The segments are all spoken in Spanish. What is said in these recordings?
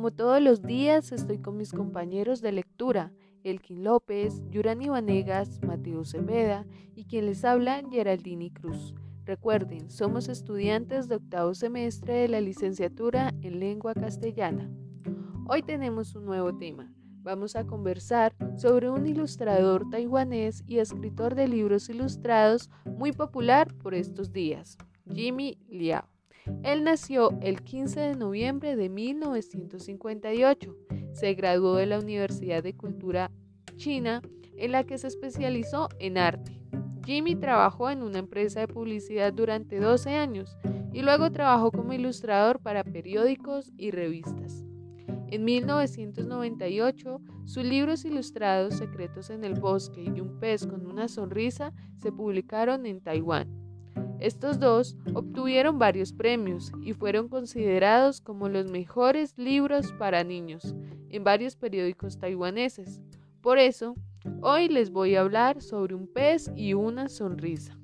Como todos los días estoy con mis compañeros de lectura, Elkin López, Yurani Vanegas, Mateo Cepeda y quien les habla, Geraldini Cruz. Recuerden, somos estudiantes de octavo semestre de la licenciatura en lengua castellana. Hoy tenemos un nuevo tema. Vamos a conversar sobre un ilustrador taiwanés y escritor de libros ilustrados muy popular por estos días, Jimmy Liao. Él nació el 15 de noviembre de 1958. Se graduó de la Universidad de Cultura China, en la que se especializó en arte. Jimmy trabajó en una empresa de publicidad durante 12 años y luego trabajó como ilustrador para periódicos y revistas. En 1998, sus libros ilustrados Secretos en el Bosque y Un pez con una sonrisa se publicaron en Taiwán. Estos dos obtuvieron varios premios y fueron considerados como los mejores libros para niños en varios periódicos taiwaneses. Por eso, hoy les voy a hablar sobre un pez y una sonrisa.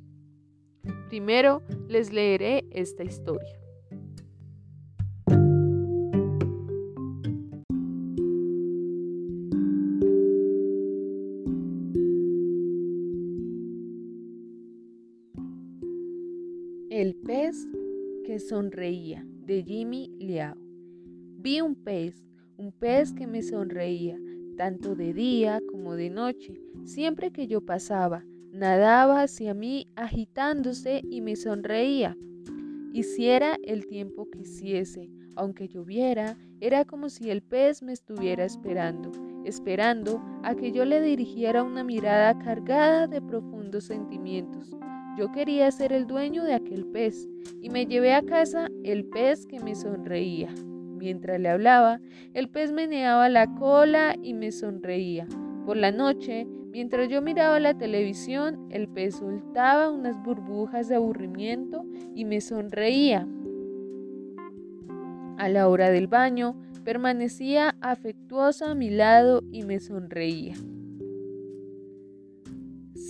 Primero les leeré esta historia. Sonreía de Jimmy Liao. Vi un pez, un pez que me sonreía, tanto de día como de noche. Siempre que yo pasaba, nadaba hacia mí agitándose y me sonreía. Hiciera el tiempo que hiciese, aunque lloviera, era como si el pez me estuviera esperando, esperando a que yo le dirigiera una mirada cargada de profundos sentimientos. Yo quería ser el dueño de aquel pez y me llevé a casa el pez que me sonreía. Mientras le hablaba, el pez meneaba la cola y me sonreía. Por la noche, mientras yo miraba la televisión, el pez soltaba unas burbujas de aburrimiento y me sonreía. A la hora del baño, permanecía afectuosa a mi lado y me sonreía.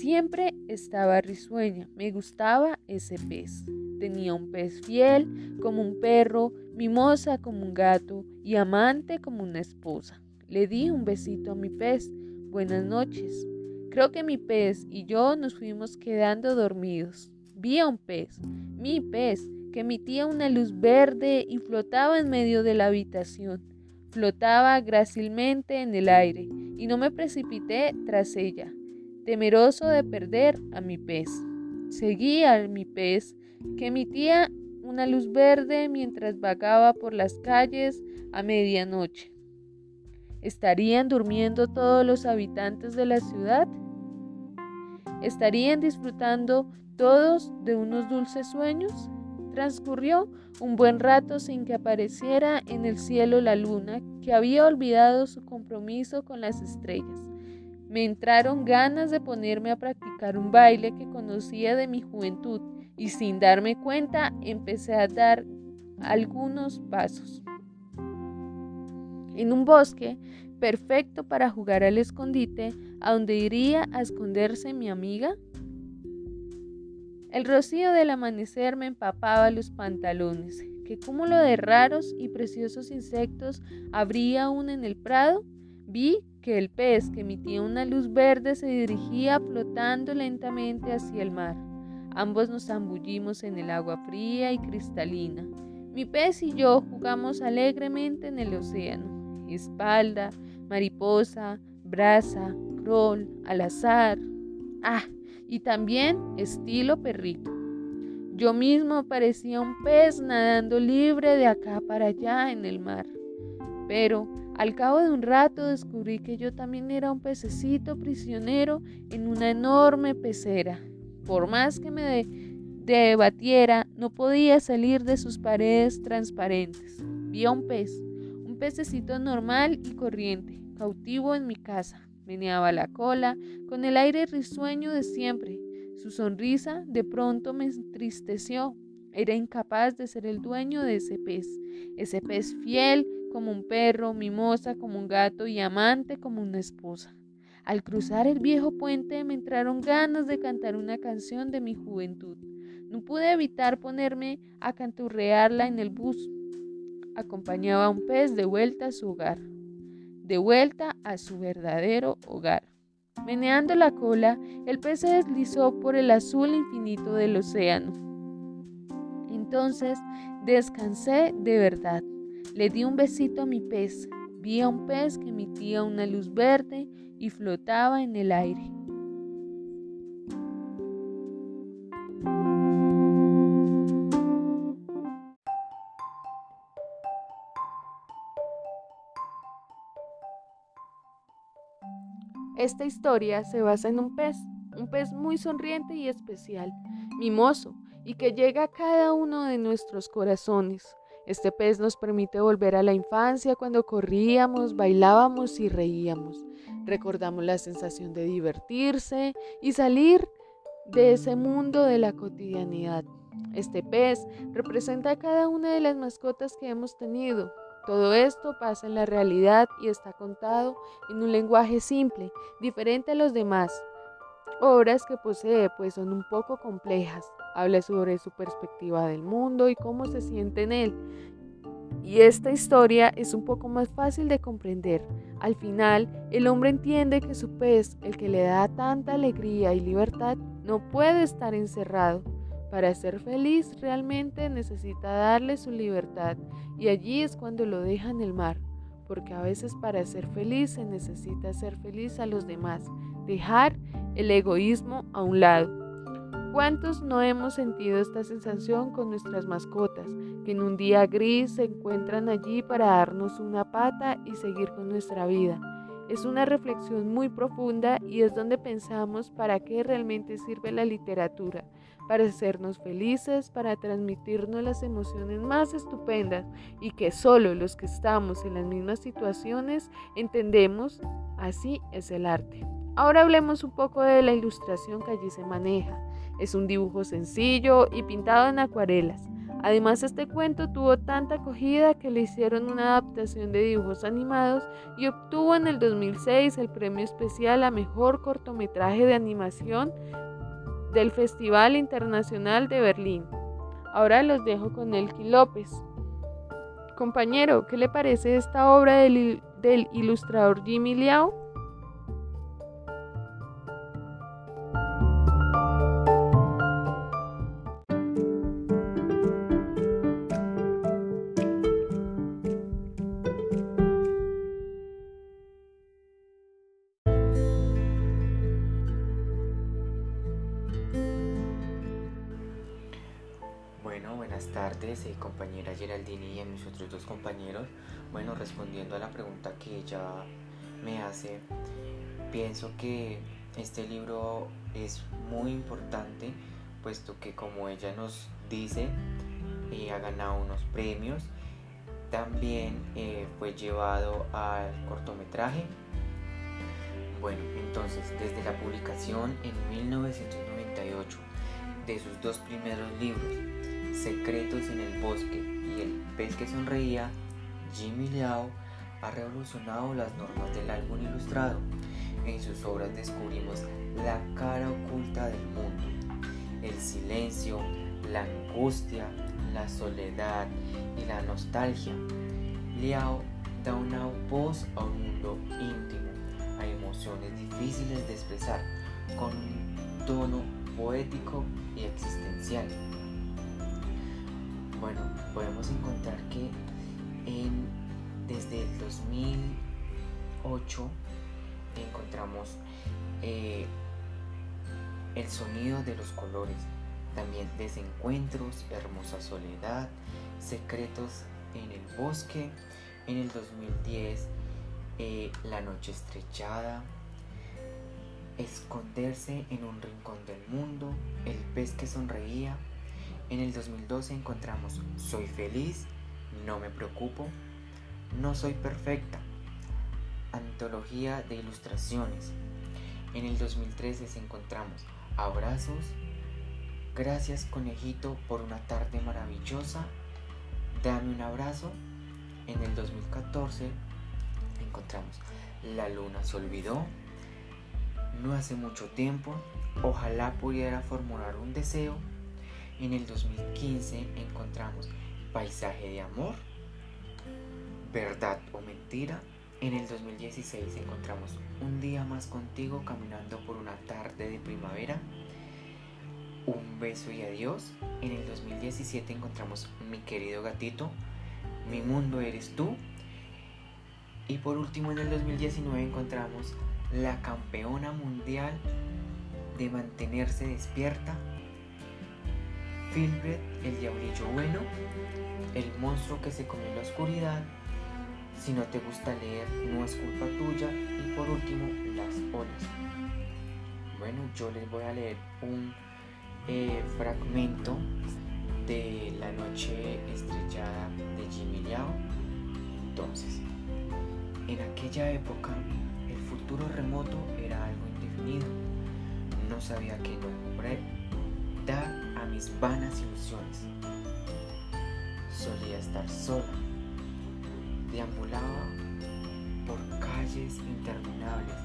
Siempre estaba risueña, me gustaba ese pez. Tenía un pez fiel como un perro, mimosa como un gato y amante como una esposa. Le di un besito a mi pez. Buenas noches. Creo que mi pez y yo nos fuimos quedando dormidos. Vi a un pez, mi pez, que emitía una luz verde y flotaba en medio de la habitación. Flotaba grácilmente en el aire y no me precipité tras ella temeroso de perder a mi pez. Seguí a mi pez, que emitía una luz verde mientras vagaba por las calles a medianoche. ¿Estarían durmiendo todos los habitantes de la ciudad? ¿Estarían disfrutando todos de unos dulces sueños? Transcurrió un buen rato sin que apareciera en el cielo la luna, que había olvidado su compromiso con las estrellas. Me entraron ganas de ponerme a practicar un baile que conocía de mi juventud y sin darme cuenta empecé a dar algunos pasos. En un bosque perfecto para jugar al escondite, a donde iría a esconderse mi amiga. El rocío del amanecer me empapaba los pantalones. ¿Qué cúmulo de raros y preciosos insectos habría aún en el prado? Vi que el pez que emitía una luz verde se dirigía flotando lentamente hacia el mar. Ambos nos zambullimos en el agua fría y cristalina. Mi pez y yo jugamos alegremente en el océano. Espalda, mariposa, brasa, crawl, al azar. Ah, y también estilo perrito. Yo mismo parecía un pez nadando libre de acá para allá en el mar. Pero al cabo de un rato descubrí que yo también era un pececito prisionero en una enorme pecera. Por más que me debatiera, no podía salir de sus paredes transparentes. Vi a un pez, un pececito normal y corriente, cautivo en mi casa. Meneaba la cola con el aire risueño de siempre. Su sonrisa de pronto me entristeció. Era incapaz de ser el dueño de ese pez, ese pez fiel como un perro, mimosa como un gato y amante como una esposa. Al cruzar el viejo puente me entraron ganas de cantar una canción de mi juventud. No pude evitar ponerme a canturrearla en el bus. acompañaba a un pez de vuelta a su hogar, de vuelta a su verdadero hogar. Meneando la cola, el pez se deslizó por el azul infinito del océano. Entonces descansé de verdad. Le di un besito a mi pez. Vi a un pez que emitía una luz verde y flotaba en el aire. Esta historia se basa en un pez, un pez muy sonriente y especial, mimoso, y que llega a cada uno de nuestros corazones. Este pez nos permite volver a la infancia cuando corríamos, bailábamos y reíamos. Recordamos la sensación de divertirse y salir de ese mundo de la cotidianidad. Este pez representa a cada una de las mascotas que hemos tenido, todo esto pasa en la realidad y está contado en un lenguaje simple, diferente a los demás. Obras que posee pues son un poco complejas. Habla sobre su perspectiva del mundo y cómo se siente en él. Y esta historia es un poco más fácil de comprender. Al final, el hombre entiende que su pez, el que le da tanta alegría y libertad, no puede estar encerrado para ser feliz realmente necesita darle su libertad y allí es cuando lo deja en el mar, porque a veces para ser feliz se necesita ser feliz a los demás, dejar el egoísmo a un lado. ¿Cuántos no hemos sentido esta sensación con nuestras mascotas, que en un día gris se encuentran allí para darnos una pata y seguir con nuestra vida? Es una reflexión muy profunda y es donde pensamos para qué realmente sirve la literatura, para hacernos felices, para transmitirnos las emociones más estupendas y que solo los que estamos en las mismas situaciones entendemos, así es el arte. Ahora hablemos un poco de la ilustración que allí se maneja. Es un dibujo sencillo y pintado en acuarelas. Además, este cuento tuvo tanta acogida que le hicieron una adaptación de dibujos animados y obtuvo en el 2006 el premio especial a mejor cortometraje de animación del Festival Internacional de Berlín. Ahora los dejo con Elki López. Compañero, ¿qué le parece esta obra del, del ilustrador Jimmy Liao? Otros dos compañeros. Bueno, respondiendo a la pregunta que ella me hace, pienso que este libro es muy importante, puesto que como ella nos dice, eh, ha ganado unos premios. También eh, fue llevado al cortometraje. Bueno, entonces, desde la publicación en 1998 de sus dos primeros libros, Secretos en el bosque pez que sonreía, Jimmy Liao ha revolucionado las normas del álbum ilustrado. En sus obras descubrimos la cara oculta del mundo, el silencio, la angustia, la soledad y la nostalgia. Liao da una voz a un mundo íntimo, a emociones difíciles de expresar, con un tono poético y existencial. Bueno, podemos encontrar que desde el 2008 encontramos eh, el sonido de los colores, también desencuentros, hermosa soledad, secretos en el bosque, en el 2010 eh, la noche estrechada, esconderse en un rincón del mundo, el pez que sonreía, en el 2012 encontramos Soy feliz, no me preocupo, No soy perfecta, antología de ilustraciones. En el 2013 encontramos Abrazos, Gracias conejito por una tarde maravillosa, Dame un abrazo. En el 2014 encontramos La luna se olvidó, No hace mucho tiempo, Ojalá pudiera formular un deseo en el 2015 encontramos Paisaje de Amor, verdad o mentira, en el 2016 encontramos un día más contigo caminando por una tarde de primavera. Un beso y adiós. En el 2017 encontramos mi querido gatito. Mi mundo eres tú. Y por último en el 2019 encontramos la campeona mundial de mantenerse despierta. Filbert, el diablillo bueno. El monstruo que se comió la oscuridad si no te gusta leer, no es culpa tuya. Y por último, las olas. Bueno, yo les voy a leer un eh, fragmento de La Noche Estrellada de Jimmy Liao. Entonces, en aquella época, el futuro remoto era algo indefinido. No sabía qué nombre a mis vanas ilusiones. Solía estar sola Deambulaba por calles interminables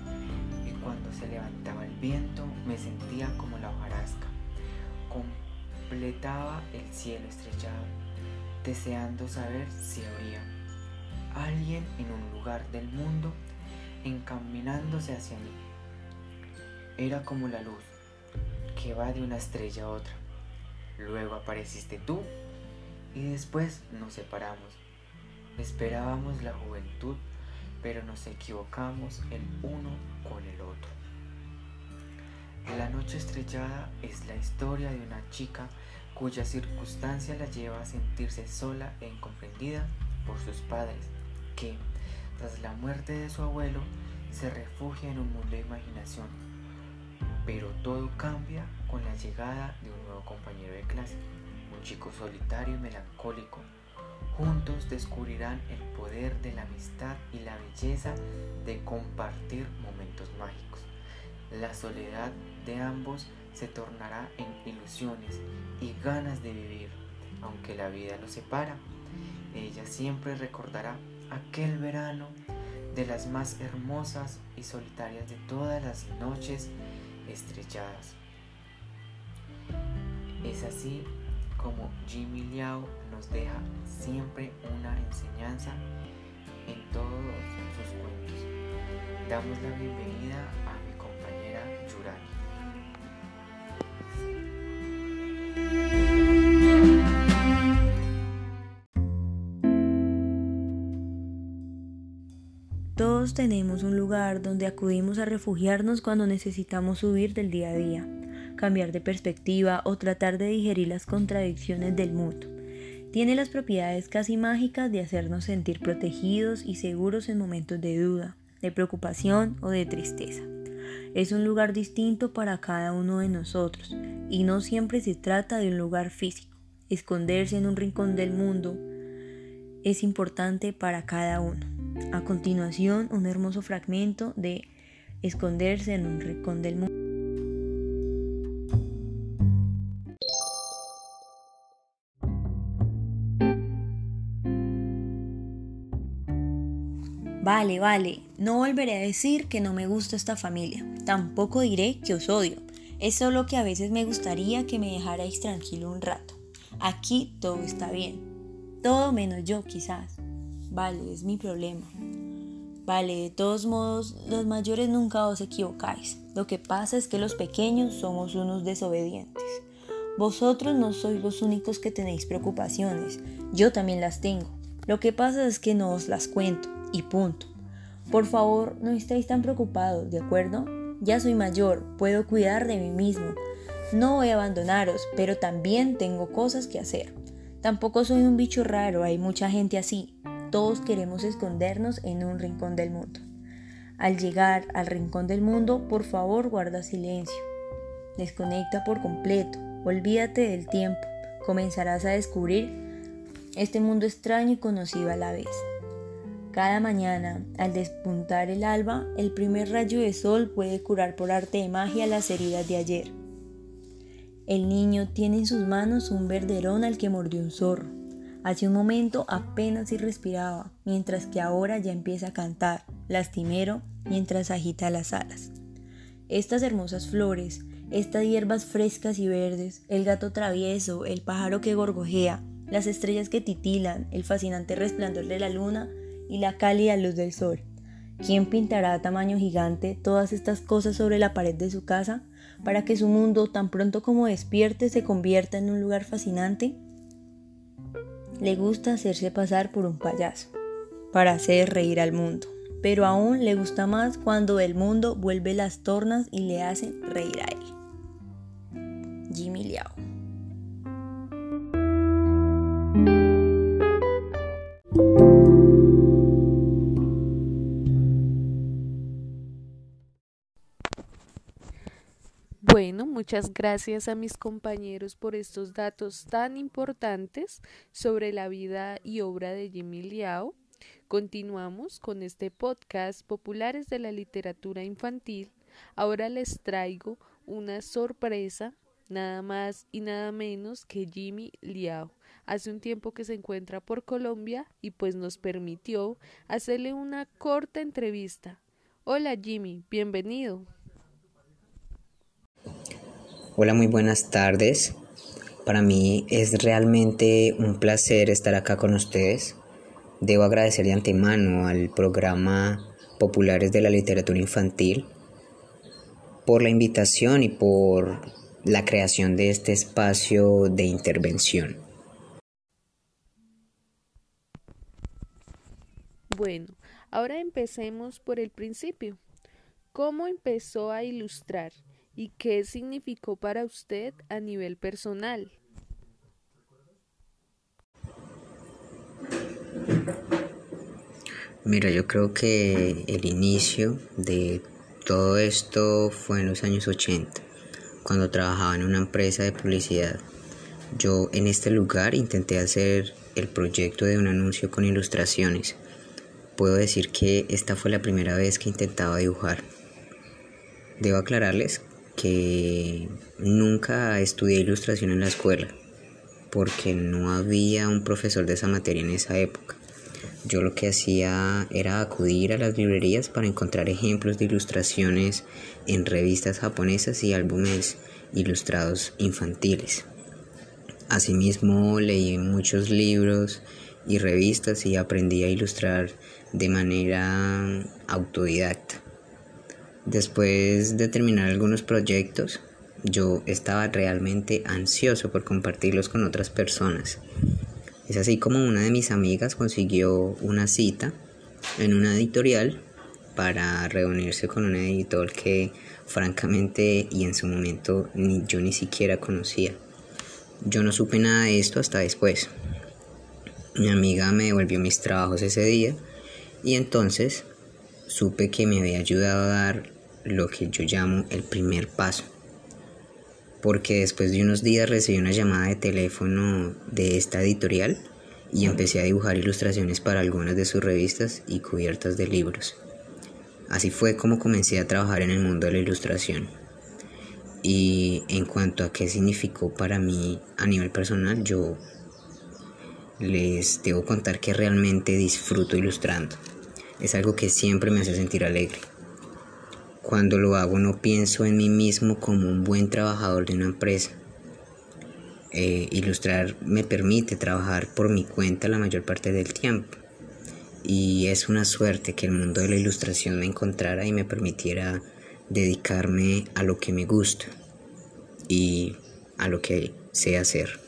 y cuando se levantaba el viento me sentía como la hojarasca. Completaba el cielo estrellado, deseando saber si habría alguien en un lugar del mundo encaminándose hacia mí. Era como la luz que va de una estrella a otra. Luego apareciste tú y después nos separamos Esperábamos la juventud, pero nos equivocamos el uno con el otro. La noche estrellada es la historia de una chica cuya circunstancia la lleva a sentirse sola e incomprendida por sus padres, que, tras la muerte de su abuelo, se refugia en un mundo de imaginación. Pero todo cambia con la llegada de un nuevo compañero de clase, un chico solitario y melancólico, Juntos descubrirán el poder de la amistad y la belleza de compartir momentos mágicos. La soledad de ambos se tornará en ilusiones y ganas de vivir, aunque la vida los separa. Ella siempre recordará aquel verano de las más hermosas y solitarias de todas las noches estrelladas. Es así como Jimmy Liao nos deja siempre una enseñanza en todos sus cuentos. Damos la bienvenida a mi compañera Yurani. Tenemos un lugar donde acudimos a refugiarnos cuando necesitamos huir del día a día cambiar de perspectiva o tratar de digerir las contradicciones del mundo. Tiene las propiedades casi mágicas de hacernos sentir protegidos y seguros en momentos de duda, de preocupación o de tristeza. Es un lugar distinto para cada uno de nosotros y no siempre se trata de un lugar físico. Esconderse en un rincón del mundo es importante para cada uno. A continuación, un hermoso fragmento de Esconderse en un rincón del mundo. Vale, vale, no volveré a decir que no me gusta esta familia, tampoco diré que os odio, es solo que a veces me gustaría que me dejarais tranquilo un rato. Aquí todo está bien, todo menos yo quizás. Vale, es mi problema. Vale, de todos modos, los mayores nunca os equivocáis. Lo que pasa es que los pequeños somos unos desobedientes. Vosotros no sois los únicos que tenéis preocupaciones, yo también las tengo. Lo que pasa es que no os las cuento y punto. Por favor, no estéis tan preocupados, ¿de acuerdo? Ya soy mayor, puedo cuidar de mí mismo. No voy a abandonaros, pero también tengo cosas que hacer. Tampoco soy un bicho raro, hay mucha gente así. Todos queremos escondernos en un rincón del mundo. Al llegar al rincón del mundo, por favor guarda silencio. Desconecta por completo, olvídate del tiempo. Comenzarás a descubrir este mundo extraño y conocido a la vez. Cada mañana, al despuntar el alba, el primer rayo de sol puede curar por arte de magia las heridas de ayer. El niño tiene en sus manos un verderón al que mordió un zorro. Hace un momento apenas si respiraba, mientras que ahora ya empieza a cantar, lastimero, mientras agita las alas. Estas hermosas flores, estas hierbas frescas y verdes, el gato travieso, el pájaro que gorgojea, las estrellas que titilan, el fascinante resplandor de la luna y la cálida luz del sol. ¿Quién pintará a tamaño gigante todas estas cosas sobre la pared de su casa para que su mundo, tan pronto como despierte, se convierta en un lugar fascinante? Le gusta hacerse pasar por un payaso, para hacer reír al mundo, pero aún le gusta más cuando el mundo vuelve las tornas y le hace reír a él. Jimmy Liao muchas gracias a mis compañeros por estos datos tan importantes sobre la vida y obra de Jimmy Liao. Continuamos con este podcast Populares de la Literatura Infantil. Ahora les traigo una sorpresa, nada más y nada menos que Jimmy Liao. Hace un tiempo que se encuentra por Colombia y pues nos permitió hacerle una corta entrevista. Hola Jimmy, bienvenido. Hola, muy buenas tardes. Para mí es realmente un placer estar acá con ustedes. Debo agradecer de antemano al programa Populares de la Literatura Infantil por la invitación y por la creación de este espacio de intervención. Bueno, ahora empecemos por el principio. ¿Cómo empezó a ilustrar? Y qué significó para usted a nivel personal. Mira, yo creo que el inicio de todo esto fue en los años 80, cuando trabajaba en una empresa de publicidad. Yo en este lugar intenté hacer el proyecto de un anuncio con ilustraciones. Puedo decir que esta fue la primera vez que intentaba dibujar. Debo aclararles que nunca estudié ilustración en la escuela porque no había un profesor de esa materia en esa época. Yo lo que hacía era acudir a las librerías para encontrar ejemplos de ilustraciones en revistas japonesas y álbumes ilustrados infantiles. Asimismo leí muchos libros y revistas y aprendí a ilustrar de manera autodidacta. Después de terminar algunos proyectos, yo estaba realmente ansioso por compartirlos con otras personas. Es así como una de mis amigas consiguió una cita en una editorial para reunirse con un editor que francamente y en su momento ni yo ni siquiera conocía. Yo no supe nada de esto hasta después. Mi amiga me devolvió mis trabajos ese día y entonces supe que me había ayudado a dar lo que yo llamo el primer paso. Porque después de unos días recibí una llamada de teléfono de esta editorial y empecé a dibujar ilustraciones para algunas de sus revistas y cubiertas de libros. Así fue como comencé a trabajar en el mundo de la ilustración. Y en cuanto a qué significó para mí a nivel personal, yo les debo contar que realmente disfruto ilustrando. Es algo que siempre me hace sentir alegre. Cuando lo hago no pienso en mí mismo como un buen trabajador de una empresa. Eh, ilustrar me permite trabajar por mi cuenta la mayor parte del tiempo. Y es una suerte que el mundo de la ilustración me encontrara y me permitiera dedicarme a lo que me gusta y a lo que sé hacer.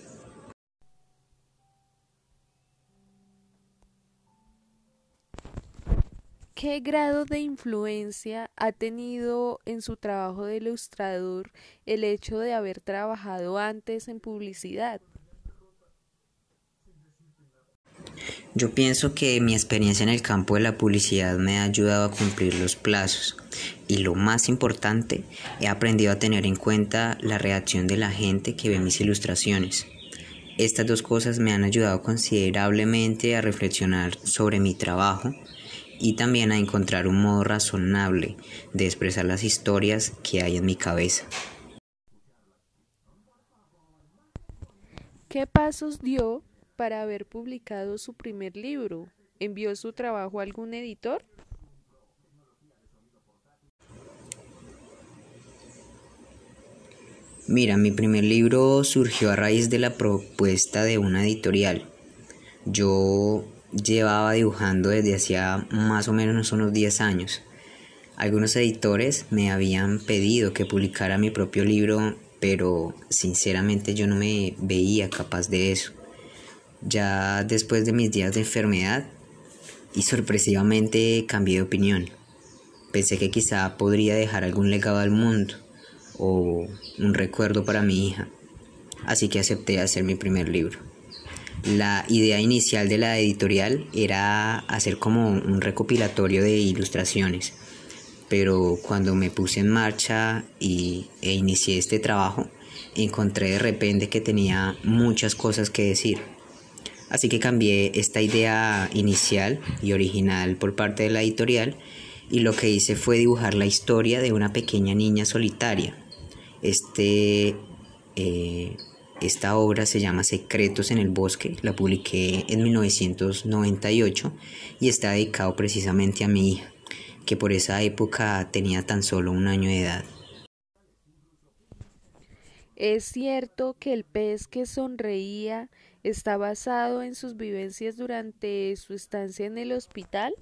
¿Qué grado de influencia ha tenido en su trabajo de ilustrador el hecho de haber trabajado antes en publicidad? Yo pienso que mi experiencia en el campo de la publicidad me ha ayudado a cumplir los plazos y lo más importante, he aprendido a tener en cuenta la reacción de la gente que ve mis ilustraciones. Estas dos cosas me han ayudado considerablemente a reflexionar sobre mi trabajo y también a encontrar un modo razonable de expresar las historias que hay en mi cabeza. ¿Qué pasos dio para haber publicado su primer libro? ¿Envió su trabajo a algún editor? Mira, mi primer libro surgió a raíz de la propuesta de una editorial. Yo llevaba dibujando desde hacía más o menos unos 10 años. Algunos editores me habían pedido que publicara mi propio libro, pero sinceramente yo no me veía capaz de eso. Ya después de mis días de enfermedad, y sorpresivamente cambié de opinión. Pensé que quizá podría dejar algún legado al mundo o un recuerdo para mi hija, así que acepté hacer mi primer libro. La idea inicial de la editorial era hacer como un recopilatorio de ilustraciones, pero cuando me puse en marcha y, e inicié este trabajo, encontré de repente que tenía muchas cosas que decir. Así que cambié esta idea inicial y original por parte de la editorial y lo que hice fue dibujar la historia de una pequeña niña solitaria. Este, eh, esta obra se llama Secretos en el Bosque, la publiqué en 1998 y está dedicado precisamente a mi hija, que por esa época tenía tan solo un año de edad. ¿Es cierto que el pez que sonreía está basado en sus vivencias durante su estancia en el hospital?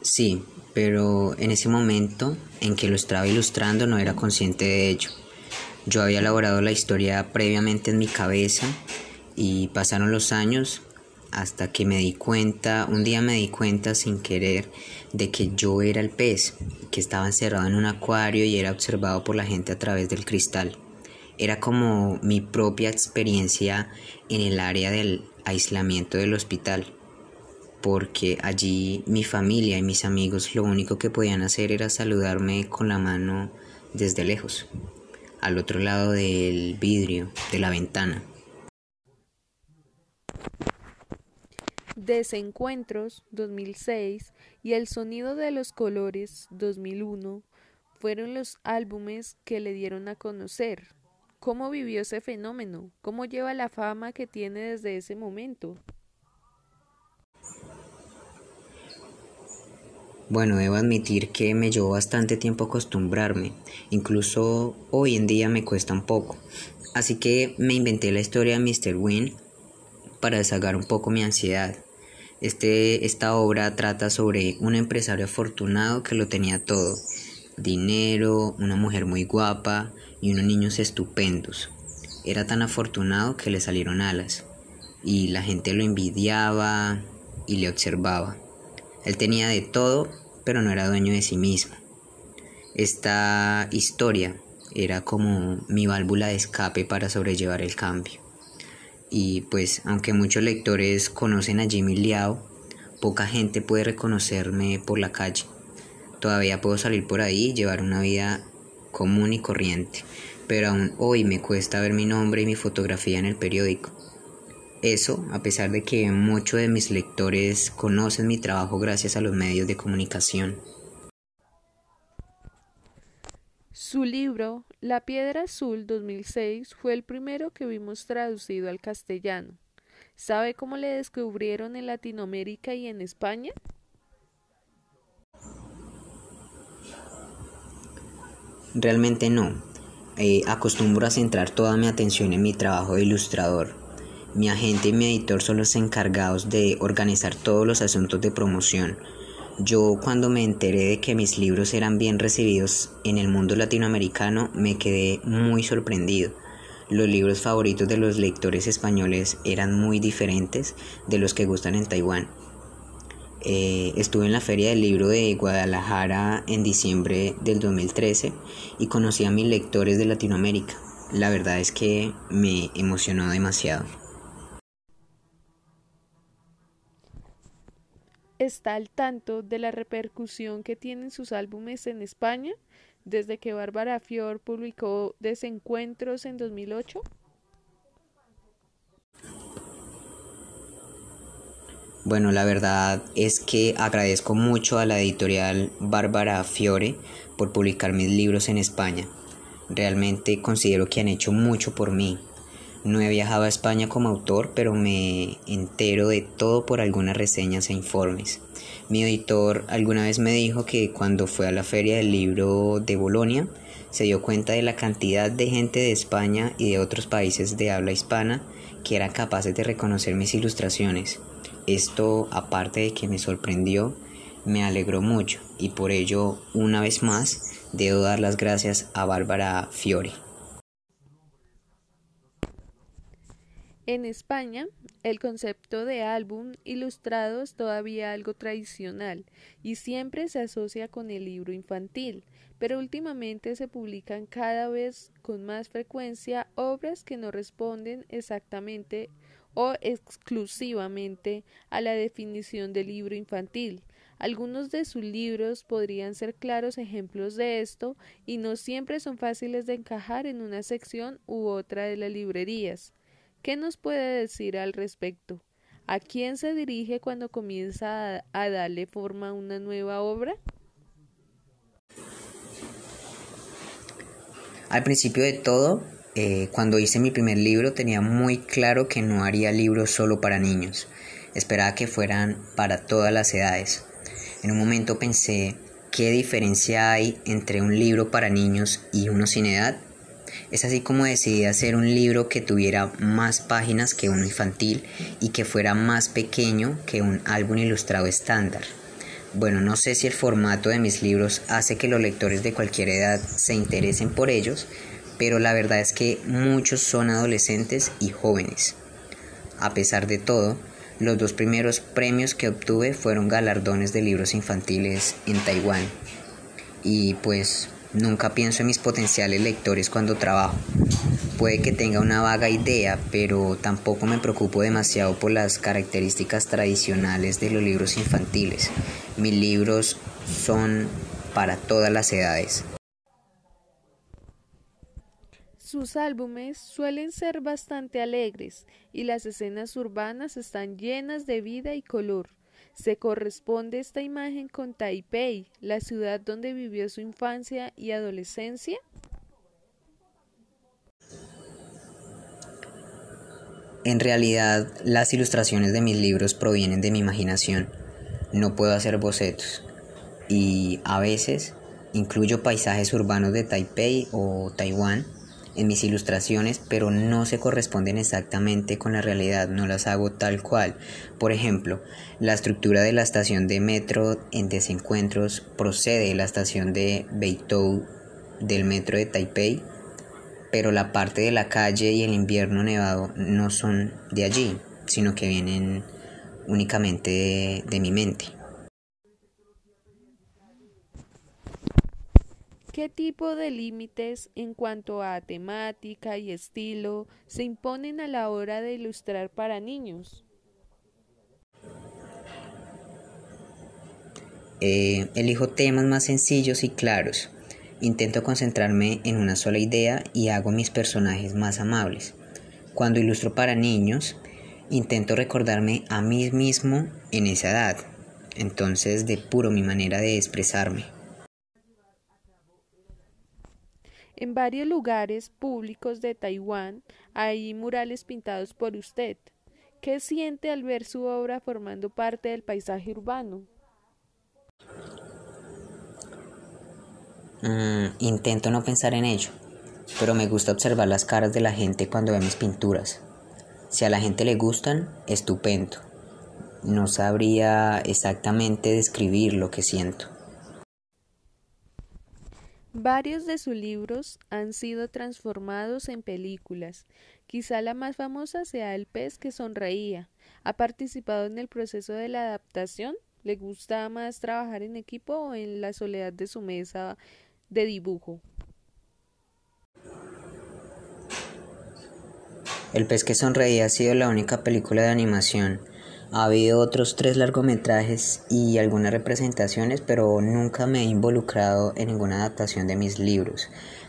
Sí, pero en ese momento en que lo estaba ilustrando no era consciente de ello. Yo había elaborado la historia previamente en mi cabeza y pasaron los años hasta que me di cuenta, un día me di cuenta sin querer de que yo era el pez, que estaba encerrado en un acuario y era observado por la gente a través del cristal. Era como mi propia experiencia en el área del aislamiento del hospital, porque allí mi familia y mis amigos lo único que podían hacer era saludarme con la mano desde lejos, al otro lado del vidrio de la ventana. Desencuentros 2006 y El sonido de los colores 2001 fueron los álbumes que le dieron a conocer. ¿Cómo vivió ese fenómeno? ¿Cómo lleva la fama que tiene desde ese momento? Bueno, debo admitir que me llevó bastante tiempo acostumbrarme, incluso hoy en día me cuesta un poco. Así que me inventé la historia de Mr. Wynn para desahogar un poco mi ansiedad. Este, esta obra trata sobre un empresario afortunado que lo tenía todo. Dinero, una mujer muy guapa y unos niños estupendos. Era tan afortunado que le salieron alas y la gente lo envidiaba y le observaba. Él tenía de todo, pero no era dueño de sí mismo. Esta historia era como mi válvula de escape para sobrellevar el cambio y pues aunque muchos lectores conocen a Jimmy Liao, poca gente puede reconocerme por la calle. Todavía puedo salir por ahí y llevar una vida común y corriente, pero aún hoy me cuesta ver mi nombre y mi fotografía en el periódico. Eso, a pesar de que muchos de mis lectores conocen mi trabajo gracias a los medios de comunicación. Su libro, La Piedra Azul 2006, fue el primero que vimos traducido al castellano. ¿Sabe cómo le descubrieron en Latinoamérica y en España? Realmente no. Eh, acostumbro a centrar toda mi atención en mi trabajo de ilustrador. Mi agente y mi editor son los encargados de organizar todos los asuntos de promoción yo cuando me enteré de que mis libros eran bien recibidos en el mundo latinoamericano me quedé muy sorprendido. Los libros favoritos de los lectores españoles eran muy diferentes de los que gustan en Taiwán. Eh, estuve en la Feria del Libro de Guadalajara en diciembre del 2013 y conocí a mis lectores de Latinoamérica. La verdad es que me emocionó demasiado. Está al tanto de la repercusión que tienen sus álbumes en España desde que Bárbara Fior publicó Desencuentros en 2008? Bueno, la verdad es que agradezco mucho a la editorial Bárbara Fiore por publicar mis libros en España. Realmente considero que han hecho mucho por mí. No he viajado a España como autor, pero me entero de todo por algunas reseñas e informes. Mi editor alguna vez me dijo que cuando fue a la feria del libro de Bolonia, se dio cuenta de la cantidad de gente de España y de otros países de habla hispana que eran capaces de reconocer mis ilustraciones. Esto, aparte de que me sorprendió, me alegró mucho y por ello, una vez más, debo dar las gracias a Bárbara Fiore. En España, el concepto de álbum ilustrado es todavía algo tradicional y siempre se asocia con el libro infantil, pero últimamente se publican cada vez con más frecuencia obras que no responden exactamente o exclusivamente a la definición de libro infantil. Algunos de sus libros podrían ser claros ejemplos de esto y no siempre son fáciles de encajar en una sección u otra de las librerías. ¿Qué nos puede decir al respecto? ¿A quién se dirige cuando comienza a, darle forma a una nueva obra? Al principio de todo, eh, cuando hice mi primer libro tenía muy claro que no haría libros solo para niños. Esperaba que fueran para todas las edades. En un momento pensé, ¿qué diferencia hay entre un libro para niños y uno sin edad? Es así como decidí hacer un libro que tuviera más páginas que uno infantil y que fuera más pequeño que un álbum ilustrado estándar. Bueno, no sé si el formato de mis libros hace que los lectores de cualquier edad se interesen por ellos, pero la verdad es que muchos son adolescentes y jóvenes. A pesar de todo, los dos primeros premios que obtuve fueron galardones de libros infantiles en Taiwán. Y pues Nunca pienso en mis potenciales lectores cuando trabajo. Puede que tenga una vaga idea, pero tampoco me preocupo demasiado por las características tradicionales de los libros infantiles. Mis libros son para todas las edades. Sus álbumes suelen ser bastante alegres y las escenas urbanas están llenas de vida y color. Se corresponde esta imagen con Taipei, la ciudad donde vivió su infancia y adolescencia. En realidad, las ilustraciones de mis libros provienen de mi imaginación. No puedo hacer bocetos. Y a veces incluyo paisajes urbanos de Taipei o Taiwán en mis ilustraciones, pero no se corresponden exactamente con la realidad, no las hago tal cual. Por ejemplo, la estructura de la estación de metro en desencuentros procede de la estación de Beitou del metro de Taipei, pero la parte de la calle y el invierno nevado no son de allí, sino que vienen únicamente de, mi mente. ¿Qué tipo de límites en cuanto a temática y estilo se imponen a la hora de ilustrar para niños? Eh, elijo temas más sencillos y claros. Intento concentrarme en una sola idea y hago mis personajes más amables. Cuando ilustro para niños, intento recordarme a mí mismo en esa edad. Entonces depuro mi manera de expresarme. En varios lugares públicos de Taiwán hay murales pintados por usted. ¿Qué siente al ver su obra formando parte del paisaje urbano? Mm, intento no pensar en ello, pero me gusta observar las caras de la gente cuando ve mis pinturas. Si a la gente le gustan, estupendo. No sabría exactamente describir lo que siento. Varios de sus libros han sido transformados en películas. Quizá la más famosa sea El pez que sonreía. ¿Ha participado en el proceso de la adaptación? ¿Le gusta más trabajar en equipo o en la soledad de su mesa de dibujo? El pez que sonreía ha sido la única película de animación ha habido otros tres largometrajes y algunas representaciones, pero nunca me he involucrado en ninguna adaptación de mis libros.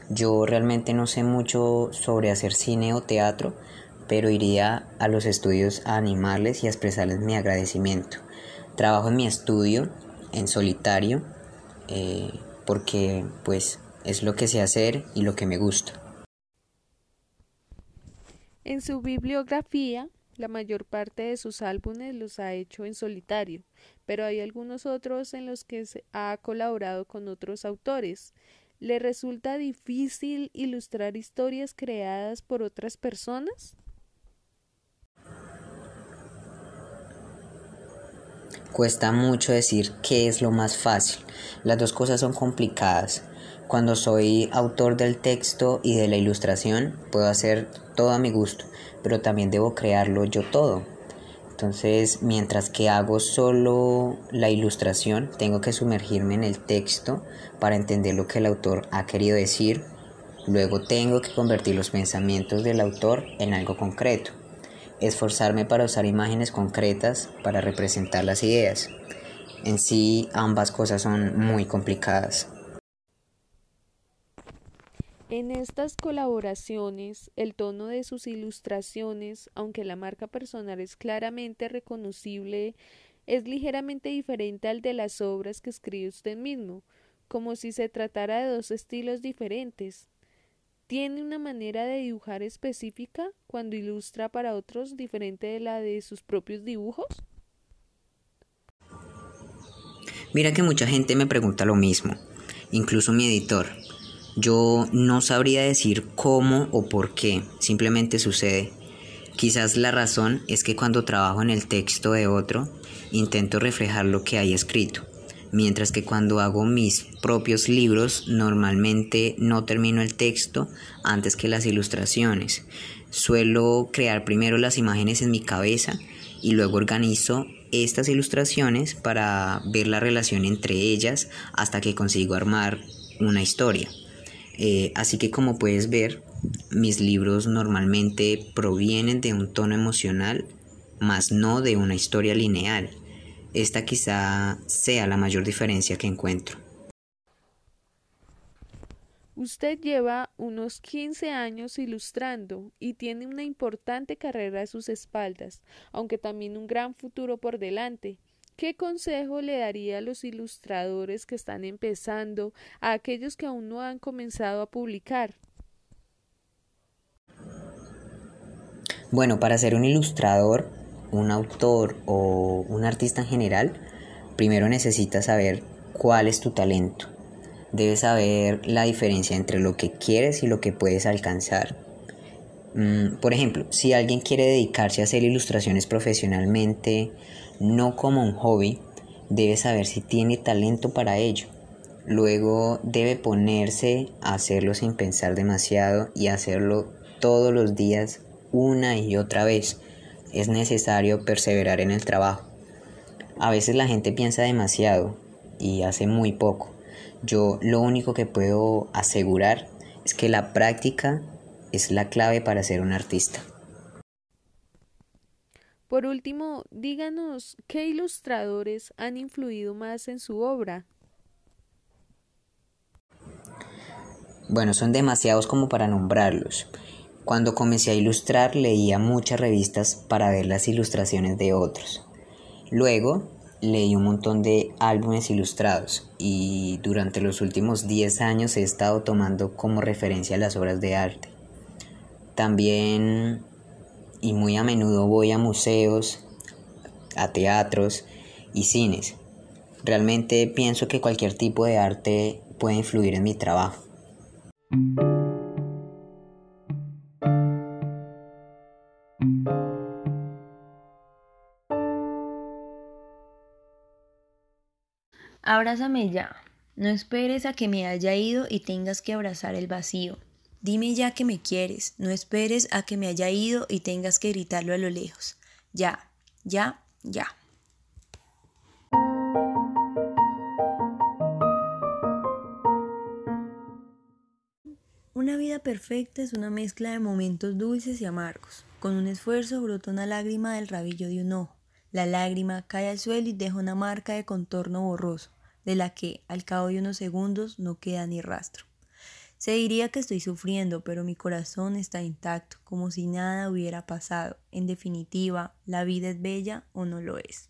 Yo realmente no sé mucho sobre hacer cine o teatro, pero iría a los estudios a animarles y a expresarles mi agradecimiento. Trabajo en mi estudio, en solitario, eh, porque pues es lo que sé hacer y lo que me gusta. En su bibliografía, la mayor parte de sus álbumes los ha hecho en solitario, pero hay algunos otros en los que ha colaborado con otros autores. ¿Le resulta difícil ilustrar historias creadas por otras personas? Cuesta mucho decir qué es lo más fácil. Las dos cosas son complicadas. Cuando soy autor del texto y de la ilustración, puedo hacer todo a mi gusto, pero también debo crearlo yo todo. Entonces, mientras que hago solo la ilustración, tengo que sumergirme en el texto para entender lo que el autor ha querido decir. Luego tengo que convertir los pensamientos del autor en algo concreto. Esforzarme para usar imágenes concretas para representar las ideas. En sí, ambas cosas son muy complicadas. En estas colaboraciones, el tono de sus ilustraciones, aunque la marca personal es claramente reconocible, es ligeramente diferente al de las obras que escribe usted mismo, como si se tratara de dos estilos diferentes. ¿Tiene una manera de dibujar específica cuando ilustra para otros diferente de la de sus propios dibujos? Mira que mucha gente me pregunta lo mismo, incluso mi editor. Yo no sabría decir cómo o por qué, simplemente sucede. Quizás la razón es que cuando trabajo en el texto de otro, intento reflejar lo que hay escrito, mientras que cuando hago mis propios libros, normalmente no termino el texto antes que las ilustraciones. Suelo crear primero las imágenes en mi cabeza y luego organizo estas ilustraciones para ver la relación entre ellas hasta que consigo armar una historia. Eh, así que como puedes ver, mis libros normalmente provienen de un tono emocional, más no de una historia lineal. Esta quizá sea la mayor diferencia que encuentro. Usted lleva unos 15 años ilustrando y tiene una importante carrera a sus espaldas, aunque también un gran futuro por delante. ¿Qué consejo le daría a los ilustradores que están empezando, a aquellos que aún no han comenzado a publicar? Bueno, para ser un ilustrador, un autor o un artista en general, primero necesitas saber cuál es tu talento. Debes saber la diferencia entre lo que quieres y lo que puedes alcanzar. Mm, por ejemplo, si alguien quiere dedicarse a hacer ilustraciones profesionalmente, no como un hobby, debe saber si tiene talento para ello. Luego debe ponerse a hacerlo sin pensar demasiado y hacerlo todos los días una y otra vez. Es necesario perseverar en el trabajo. A veces la gente piensa demasiado y hace muy poco. Yo lo único que puedo asegurar es que la práctica es la clave para ser un artista. Por último, díganos qué ilustradores han influido más en su obra. Bueno, son demasiados como para nombrarlos. Cuando comencé a ilustrar leía muchas revistas para ver las ilustraciones de otros. Luego leí un montón de álbumes ilustrados y durante los últimos 10 años he estado tomando como referencia las obras de arte. También y muy a menudo voy a museos, a teatros y cines. Realmente pienso que cualquier tipo de arte puede influir en mi trabajo. Abrázame ya. No esperes a que me haya ido y tengas que abrazar el vacío. Dime ya que me quieres, no esperes a que me haya ido y tengas que gritarlo a lo lejos. Ya, ya, ya. Una vida perfecta es una mezcla de momentos dulces y amargos. Con un esfuerzo brota una lágrima del rabillo de un ojo. La lágrima cae al suelo y deja una marca de contorno borroso, de la que, al cabo de unos segundos, no queda ni rastro. Se diría que estoy sufriendo, pero mi corazón está intacto, como si nada hubiera pasado. En definitiva, ¿la vida es bella o no lo es?